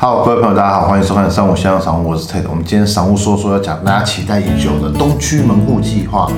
好，各位朋友，大家好，欢迎收看上午香港商务，我是 Ted。我们今天商务说说要讲大家期待已久的东区门户计划。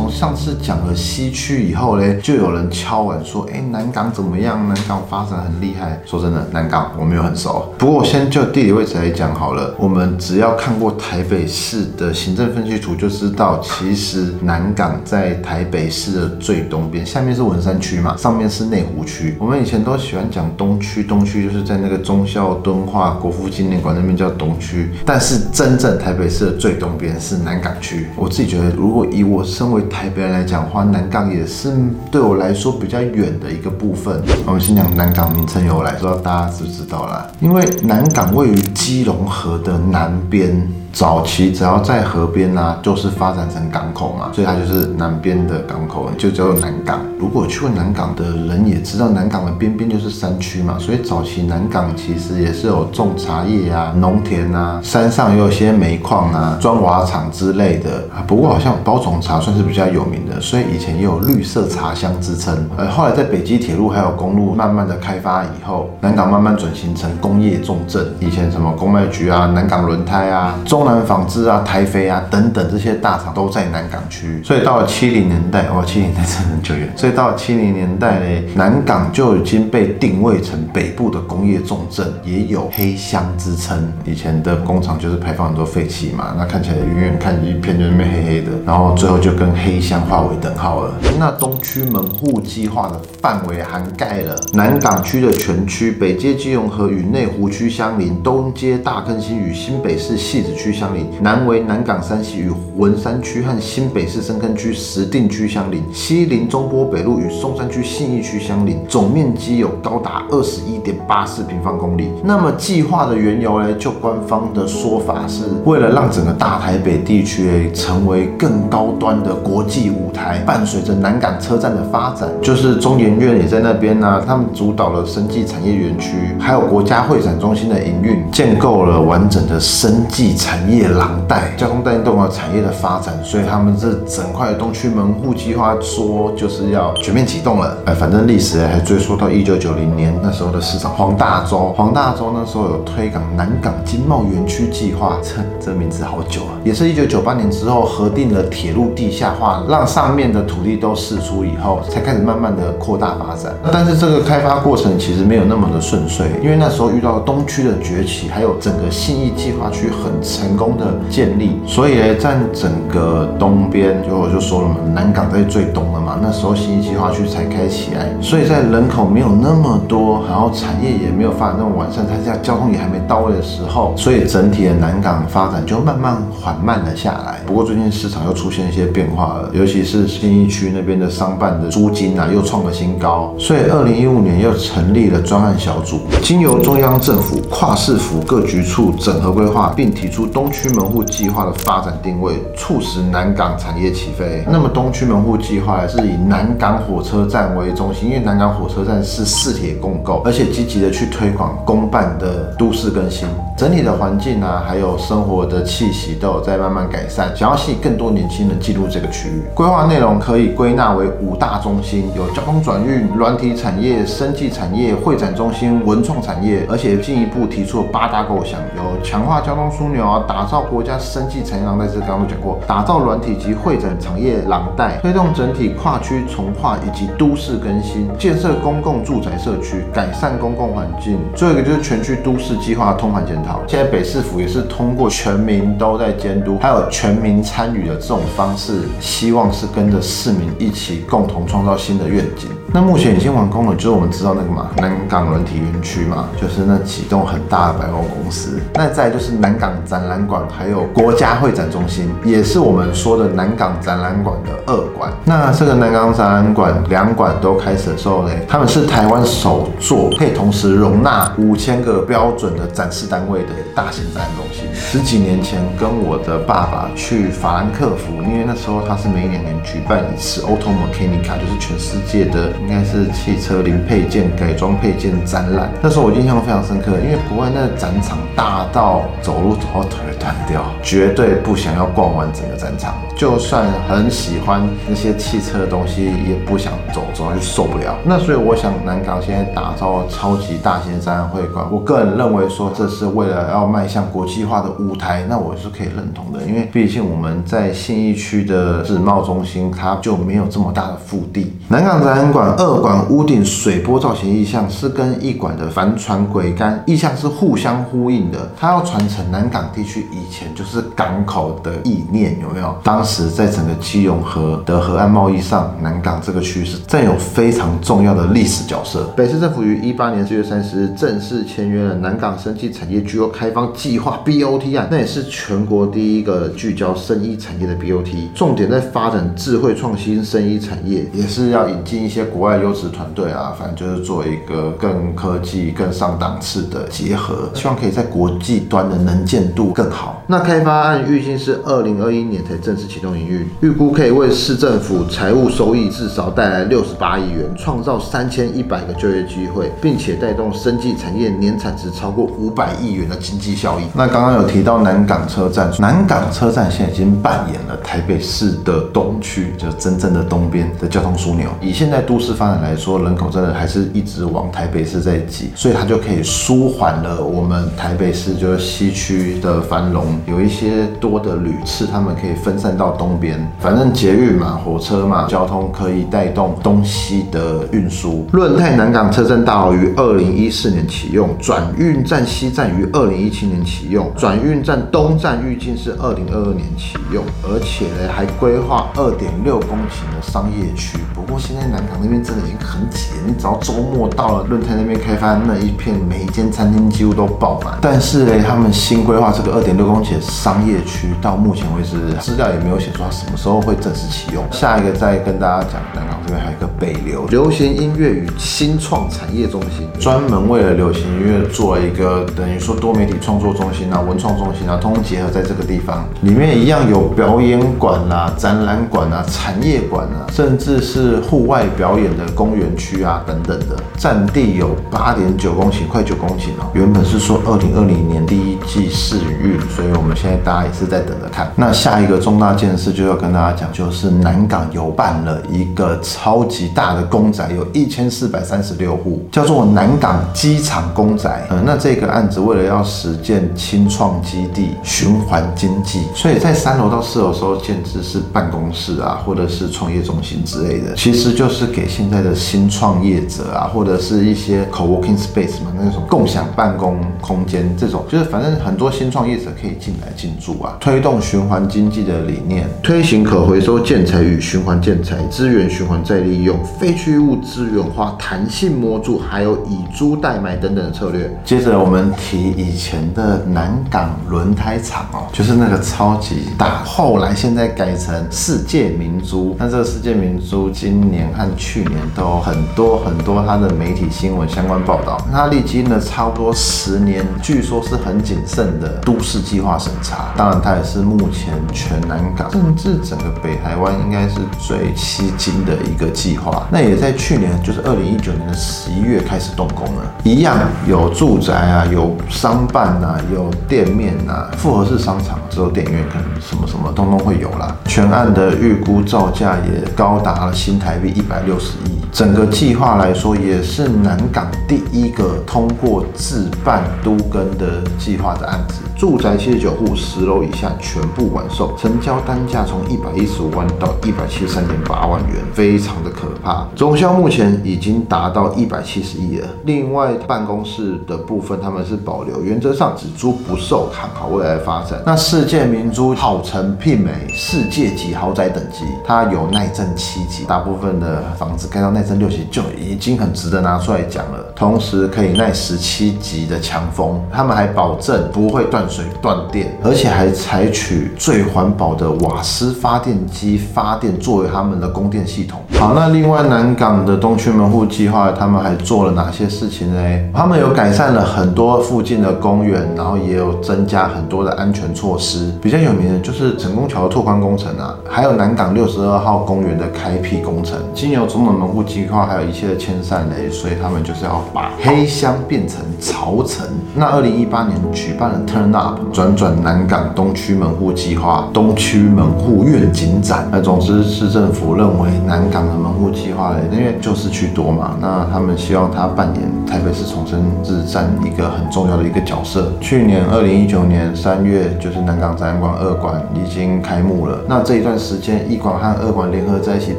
从上次讲了西区以后嘞，就有人敲碗说，哎，南港怎么样？南港发展很厉害。说真的，南港我没有很熟。不过我先就地理位置来讲好了，我们只要看过台北市的行政分析图，就知道其实南港在台北市的最东边，下面是文山区嘛，上面是内湖区。我们以前都喜欢讲东区，东区就是在那个忠孝敦化国父纪念馆那边叫东区，但是真正台北市的最东边是南港区。我自己觉得，如果以我身为台北人来讲话，南港也是对我来说比较远的一个部分。我们先讲南港名称由来，不知道大家知不知道啦？因为南港位于基隆河的南边。早期只要在河边呢，就是发展成港口嘛，所以它就是南边的港口，就叫做南港。如果去过南港的人也知道，南港的边边就是山区嘛，所以早期南港其实也是有种茶叶啊、农田啊，山上也有些煤矿啊、砖瓦厂之类的。不过好像包种茶算是比较有名的，所以以前也有绿色茶乡之称。呃，后来在北基铁路还有公路慢慢的开发以后，南港慢慢转型成工业重镇。以前什么公卖局啊、南港轮胎啊、中南纺织啊、台飞啊等等这些大厂都在南港区，所以到了七零年代，哇，七零年代真的很久远。所以到了七零年代呢，南港就已经被定位成北部的工业重镇，也有黑箱之称。以前的工厂就是排放很多废气嘛，那看起来远远看一片就是面黑黑的，然后最后就跟 黑箱化为等号了。那东区门户计划的范围涵盖了南港区的全区，北街基隆河与内湖区相邻，东街大坑新与新北市戏子区。相邻，南为南港山西与文山区和新北市深坑区石碇区相邻，西临中波北路与松山区信义区相邻，总面积有高达二十一点八四平方公里。那么计划的缘由呢？就官方的说法是，为了让整个大台北地区成为更高端的国际舞台，伴随着南港车站的发展，就是中研院也在那边呢，他们主导了生技产业园区，还有国家会展中心的营运，建构了完整的生技产。业廊带交通带动了产业的发展，所以他们这整块东区门户计划说就是要全面启动了。哎，反正历史还追溯到一九九零年那时候的市长黄大洲，黄大洲那时候有推港南港经贸园区计划，这这名字好久啊，也是一九九八年之后核定了铁路地下化，让上面的土地都释出以后，才开始慢慢的扩大发展。但是这个开发过程其实没有那么的顺遂，因为那时候遇到东区的崛起，还有整个信义计划区很成。功的建立，所以呢，在整个东边，就我就说了嘛，南港在最东那时候新一计划区才开起来，所以在人口没有那么多，然后产业也没有发展那么完善，它在交通也还没到位的时候，所以整体的南港发展就慢慢缓慢了下来。不过最近市场又出现一些变化了，尤其是新一区那边的商办的租金啊，又创了新高，所以二零一五年又成立了专案小组，经由中央政府跨市府各局处整合规划，并提出东。东区门户计划的发展定位，促使南港产业起飞。那么东区门户计划是是以南港火车站为中心，因为南港火车站是四铁共构，而且积极的去推广公办的都市更新。整体的环境啊，还有生活的气息都有在慢慢改善，想要吸引更多年轻人进入这个区域。规划内容可以归纳为五大中心，有交通转运、软体产业、生技产业、会展中心、文创产业，而且进一步提出了八大构想，有强化交通枢纽啊，打造国家生技产业廊带，这刚刚都讲过，打造软体及会展产业廊带，推动整体跨区重化以及都市更新，建设公共住宅社区，改善公共环境。最后一个就是全区都市计划通盘检讨。现在北市府也是通过全民都在监督，还有全民参与的这种方式，希望是跟着市民一起共同创造新的愿景。那目前已经完工了，就是我们知道那个嘛，南港软体园区嘛，就是那几栋很大的百货公司。那再就是南港展览馆，还有国家会展中心，也是我们说的南港展览馆的二馆。那这个南港展览馆两馆都开始的时候呢，他们是台湾首座可以同时容纳五千个标准的展示单位。的大型展览中心，十几年前跟我的爸爸去法兰克福，因为那时候他是每两年举办一次 Auto Mechanica，就是全世界的应该是汽车零配件、改装配件展览。那时候我印象非常深刻，因为国外那个展场大到走路走到腿断掉，绝对不想要逛完整个展场。就算很喜欢那些汽车的东西，也不想走，走就受不了。那所以我想，南港现在打造超级大型的展览会馆，我个人认为说，这是为了要迈向国际化的舞台，那我是可以认同的。因为毕竟我们在信义区的世贸中心，它就没有这么大的腹地。南港展览馆二馆屋顶水波造型意象是跟一馆的帆船桅杆意象是互相呼应的，它要传承南港地区以前就是港口的意念，有没有？当时在整个基隆河的河岸贸易上，南港这个区是占有非常重要的历史角色。北市政府于一八年四月三十日正式签约了南港生技产业聚落开发计划 BOT 案，那也是全国第一个聚焦生医产业的 BOT，重点在发展智慧创新生医产业，也是要引进一些国国外优质团队啊，反正就是做一个更科技、更上档次的结合，希望可以在国际端的能见度更好。那开发案预计是二零二一年才正式启动营运，预估可以为市政府财务收益至少带来六十八亿元，创造三千一百个就业机会，并且带动生技产业年产值超过五百亿元的经济效益。那刚刚有提到南港车站，南港车站现在已经扮演了台北市的东区，就真正的东边的交通枢纽。以现在都市发展来说，人口真的还是一直往台北市在挤，所以它就可以舒缓了我们台北市就是西区的繁荣，有一些多的旅次，他们可以分散到东边。反正捷运嘛，火车嘛，交通可以带动东西的运输。润泰南港车站大楼于二零一四年启用，转运站西站于二零一七年启用，转运站东站预计是二零二二年启用，而且呢还规划二点六公顷的商业区。不过现在南港那边真的已经很挤，你只要周末到了润泰那边开发那一片，每一间餐厅几乎都爆满。但是呢，他们新规划这个二点六公顷的商业区，到目前为止资料也没有写出它什么时候会正式启用。下一个再跟大家讲，南港这边还有一个北流流行音乐与新创产业中心，专门为了流行音乐做了一个等于说多媒体创作中心啊、文创中心啊，通通结合在这个地方。里面一样有表演馆啊、展览馆啊、产业馆啊，甚至是户外表演的公园区啊等等的，占地有八点九公顷，快九公顷哦。原本是说二零二零年第一季试运，所以我们现在大家也是在等着看。那下一个重大件事就要跟大家讲，就是南港有办了一个超级大的公宅，有一千四百三十六户，叫做南港机场公宅。嗯，那这个案子为了要实践轻创基地循环经济，所以在三楼到四楼时候建制是办公室啊，或者是创业中心之类的，其实就是给现在的新创业者啊，或者是一些 co-working space 嘛，那种共享办公空间，这种就是反正很多新创业者可以进来进驻啊，推动循环经济的理念，推行可回收建材与循环建材，资源循环再利用，废弃物资源化，弹性模组，还有以租代买等等的策略。接着我们提以前的南港轮胎厂哦，就是那个超级大，后来现在改成世界明珠。那这个世界明珠今年和去年都很多很多它的媒体新闻相关报道。它历经了差不多十年，据说是很谨慎的都市计划审查。当然，它也是目前全南港甚至整个北台湾应该是最吸睛的一个计划。那也在去年，就是二零一九年的十一月开始动工了。一样有住宅啊，有商办啊，有店面啊，复合式商场，只有电影院可能什么什么通通会有啦。全案的预估造价也高达了新台币一百六十亿。整个计划来说，也是南港第一个通过自办都更的计划的案子。住宅七十九户，十楼以下全部完售，成交单价从一百一十五万到一百七十三点八万元，非常的可怕。总销目前已经达到一百七十亿了。另外办公室的部分，他们是保留，原则上只租不售，看好未来发展。那世界明珠号称媲美世界级豪宅等级，它有耐震七级，大部分的房子盖到耐震六级就已经很值得拿出来讲了。同时可以耐十七级的强风，他们还保证不会断。水断电，而且还采取最环保的瓦斯发电机发电作为他们的供电系统。好，那另外南港的东区门户计划，他们还做了哪些事情呢？他们有改善了很多附近的公园，然后也有增加很多的安全措施。比较有名的就是成功桥的拓宽工程啊，还有南港六十二号公园的开辟工程。经由种种门户计划，还有一切的迁散雷，所以他们就是要把黑箱变成潮城。那二零一八年举办了 Turn 转转南港东区门户计划、东区门户愿景展。那总之市政府认为南港的门户计划嘞，因为旧市区多嘛，那他们希望它扮演台北市重生日占一个很重要的一个角色。去年二零一九年三月，就是南港展览馆二馆已经开幕了。那这一段时间，一馆和二馆联合在一起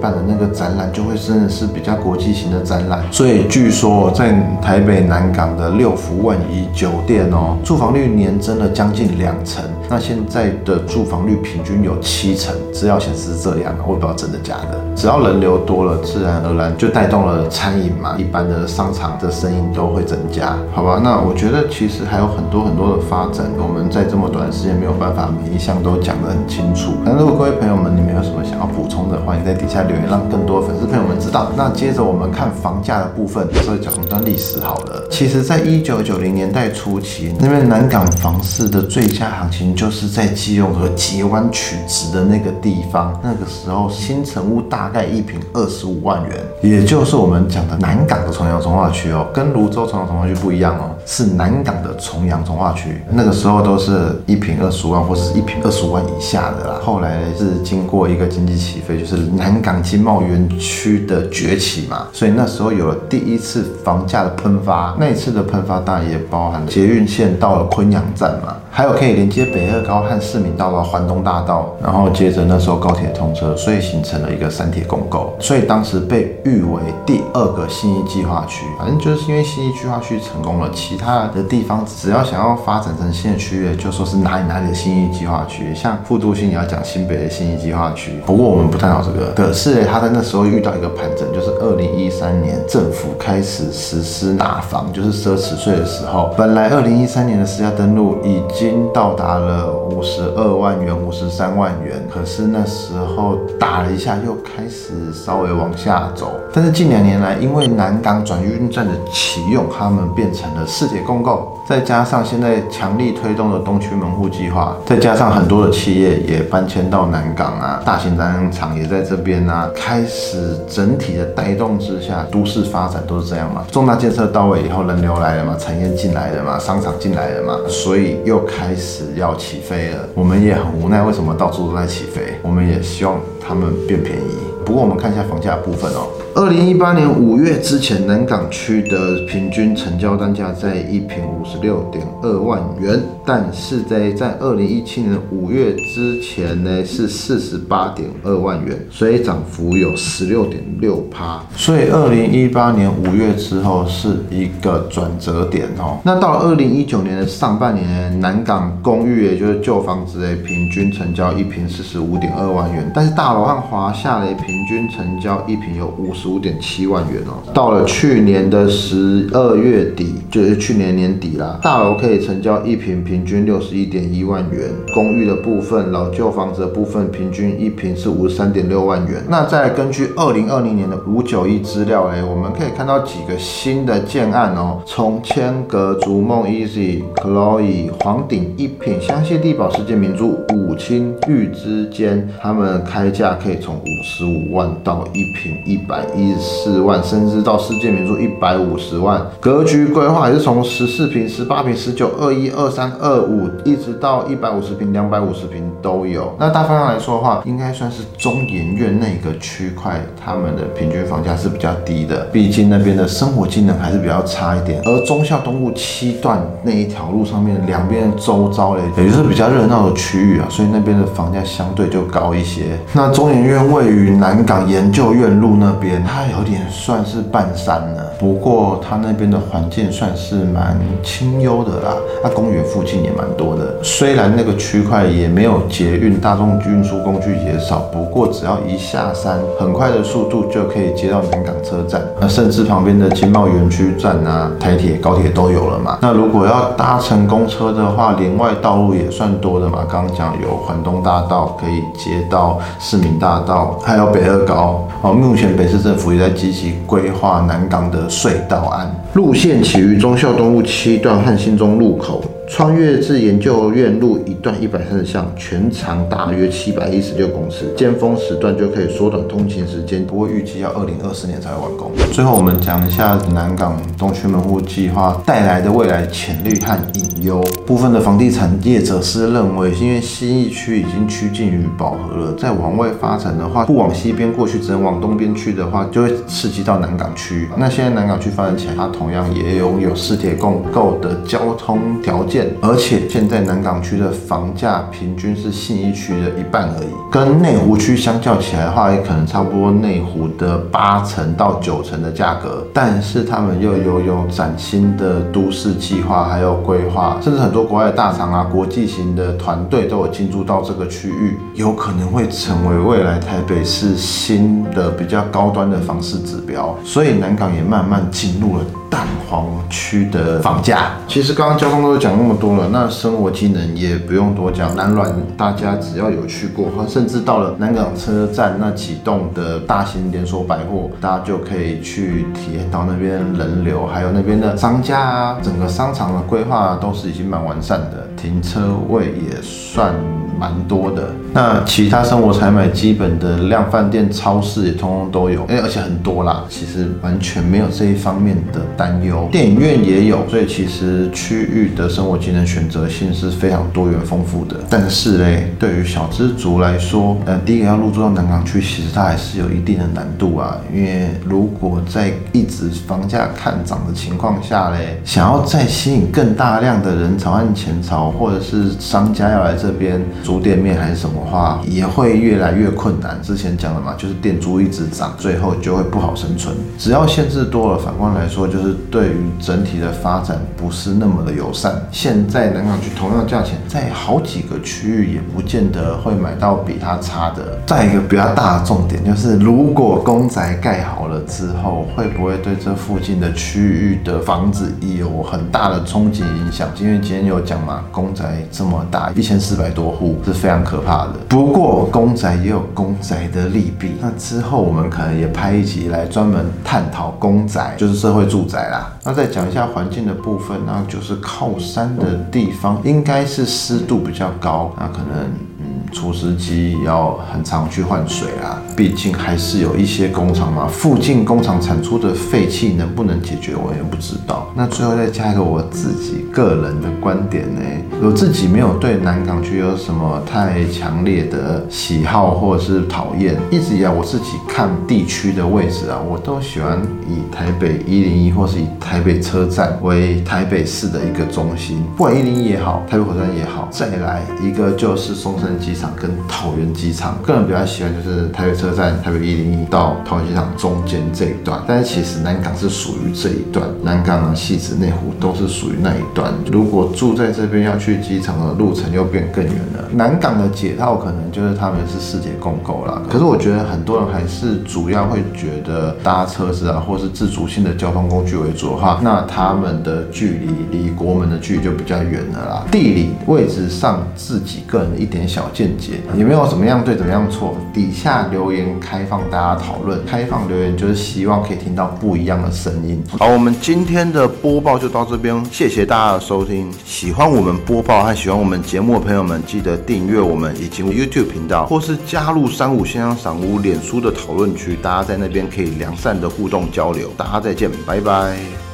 办的那个展览，就会真的是比较国际型的展览。所以据说在台北南港的六福万怡酒店哦，住房率年增了将近两成。那现在的住房率平均有七成，资料显示是这样，我也不知道真的假的。只要人流多了，自然而然就带动了餐饮嘛，一般的商场的生意都会增加，好吧？那我觉得其实还有很多很多的发展，我们在这么短的时间没有办法每一项都讲得很清楚。那如果各位朋友们你们有什么想要补充的，欢迎在底下留言，让更多粉丝朋友们知道。那接着我们看房价的部分，这讲一段历史好了。其实，在一九九零年代初期，那边南港房市的最佳行情。就是在基隆和捷湾取值的那个地方，那个时候新城屋大概一平二十五万元，也就是我们讲的南港的重阳从化区哦，跟泸州重阳从化区不一样哦，是南港的重阳从化区，那个时候都是一平二十五万或者是一平二十五万以下的啦。后来是经过一个经济起飞，就是南港经贸园区的崛起嘛，所以那时候有了第一次房价的喷发。那一次的喷发当然也包含捷运线到了昆阳站嘛。还有可以连接北二高和市民道环东大道，然后接着那时候高铁通车，所以形成了一个三铁共构，所以当时被誉为第二个新义计划区。反正就是因为新义计划区成功了，其他的地方只要想要发展成新的区域，就说是哪里哪里的新义计划区。像复都新，你要讲新北的新义计划区。不过我们不探讨这个。可是他在那时候遇到一个盘整，就是二零一三年政府开始实施拿房，就是奢侈税的时候，本来二零一三年的私家登录已已经到达了五十二万元、五十三万元，可是那时候打了一下，又开始稍微往下走。但是近两年来，因为南港转运站的启用，他们变成了四铁共构。再加上现在强力推动的东区门户计划，再加上很多的企业也搬迁到南港啊，大型展览场也在这边啊，开始整体的带动之下，都市发展都是这样嘛。重大建设到位以后，人流来了嘛，产业进来了嘛，商场进来了嘛，所以又开始要起飞了。我们也很无奈，为什么到处都在起飞？我们也希望他们变便宜。不过我们看一下房价部分哦。二零一八年五月之前，南港区的平均成交单价在一平五十六点二万元，但是在在二零一七年五月之前呢，是四十八点二万元，所以涨幅有十六点六趴。所以二零一八年五月之后是一个转折点哦。那到了二零一九年的上半年，南港公寓也就是旧房子诶，平均成交一平四十五点二万元，但是大楼和华夏嘞，平平均成交一平有五十。五点七万元哦，到了去年的十二月底，就是去年年底啦，大楼可以成交一平平均六十一点一万元，公寓的部分，老旧房子的部分，平均一平是五十三点六万元。那再根据二零二零年的五九一资料诶，我们可以看到几个新的建案哦，从千阁、逐梦、Easy、Chloe、黄顶一品、香榭地堡、世界名著、五清玉之间，他们开价可以从五十五万到一平一百。一十四万，甚至到世界名著一百五十万。格局规划也是从十四平、十八平、十九、二一、二三、二五，一直到一百五十平、两百五十平都有。那大方向来说的话，应该算是中研院那个区块，他们的平均房价是比较低的，毕竟那边的生活机能还是比较差一点。而忠孝东路七段那一条路上面两边周遭嘞，也就是比较热闹的区域啊，所以那边的房价相对就高一些。那中研院位于南港研究院路那边，它有点算是半山了，不过它那边的环境算是蛮清幽的啦。它公园附近也蛮多的，虽然那个区块也没有捷运，大众运输工具也少，不过只要一下山，很快的速度就可以接到南港车站，那甚至旁边的经贸园区站啊、台铁、高铁都有了嘛。那如果要搭乘公车的话，连外道路也算多的嘛。刚刚讲有环东大道可以接到市民大道，还有北北二高。哦，目前北市政府也在积极规划南港的隧道案，路线起于忠孝东路七段汉新中路口。穿越至研究院路一段一百三十巷，全长大约七百一十六公尺，尖峰时段就可以缩短通勤时间，不过预计要二零二四年才会完工。最后我们讲一下南港东区门户计划带来的未来潜力和隐忧。部分的房地产业者是认为，因为新一区已经趋近于饱和了，再往外发展的话，不往西边过去，只能往东边去的话，就会刺激到南港区。那现在南港区发展起来，它同样也拥有四铁共构的交通条件。而且现在南港区的房价平均是信义区的一半而已，跟内湖区相较起来的话，也可能差不多内湖的八成到九成的价格。但是他们又有有崭新的都市计划，还有规划，甚至很多国外的大厂啊、国际型的团队都有进驻到这个区域，有可能会成为未来台北市新的比较高端的房市指标。所以南港也慢慢进入了。蛋黄区的房价，其实刚刚交通都讲那么多了，那生活机能也不用多讲。南软大家只要有去过，甚至到了南港车站那几栋的大型连锁百货，大家就可以去体验到那边人流，还有那边的商家啊，整个商场的规划都是已经蛮完善的，停车位也算。蛮多的，那其他生活采买基本的量饭店、超市也通通都有，哎，而且很多啦，其实完全没有这一方面的担忧。电影院也有，所以其实区域的生活机能选择性是非常多元丰富的。但是嘞，对于小资族来说，呃，第一个要入住到南港区，其实它还是有一定的难度啊，因为如果在一直房价看涨的情况下嘞，想要再吸引更大量的人潮和钱潮，或者是商家要来这边。租店面还是什么话，也会越来越困难。之前讲了嘛，就是店租一直涨，最后就会不好生存。只要限制多了，反观来说，就是对于整体的发展不是那么的友善。现在南港区同样价钱，在好几个区域也不见得会买到比它差的。再一个比较大的重点就是，如果公宅盖好了之后，会不会对这附近的区域的房子有很大的冲击影响？因为今天有讲嘛，公宅这么大，一千四百多户。是非常可怕的。不过公宅也有公宅的利弊，那之后我们可能也拍一集来专门探讨公宅，就是社会住宅啦。那再讲一下环境的部分，那就是靠山的地方应该是湿度比较高，那可能。除湿机要很常去换水啊，毕竟还是有一些工厂嘛。附近工厂产出的废气能不能解决，我也不知道。那最后再加一个我自己个人的观点呢，我自己没有对南港区有什么太强烈的喜好或者是讨厌。一直以来我自己看地区的位置啊，我都喜欢以台北一零一或是以台北车站为台北市的一个中心，不管一零一也好，台北火车站也好，再来一个就是松山机。场跟桃园机场，个人比较喜欢就是台北车站、台北一零一到桃园机场中间这一段。但是其实南港是属于这一段，南港啊、戏子、内湖都是属于那一段。如果住在这边要去机场的路程又变更远了。南港的解套可能就是他们是世界共构了。可是我觉得很多人还是主要会觉得搭车子啊，或是自主性的交通工具为主的话，那他们的距离离国门的距离就比较远了啦。地理位置上自己个人的一点小见。也没有怎么样对怎么样错，底下留言开放大家讨论，开放留言就是希望可以听到不一样的声音。好，我们今天的播报就到这边，谢谢大家的收听。喜欢我们播报和喜欢我们节目的朋友们，记得订阅我们以及 YouTube 频道，或是加入三五先生赏屋脸书的讨论区，大家在那边可以良善的互动交流。大家再见，拜拜。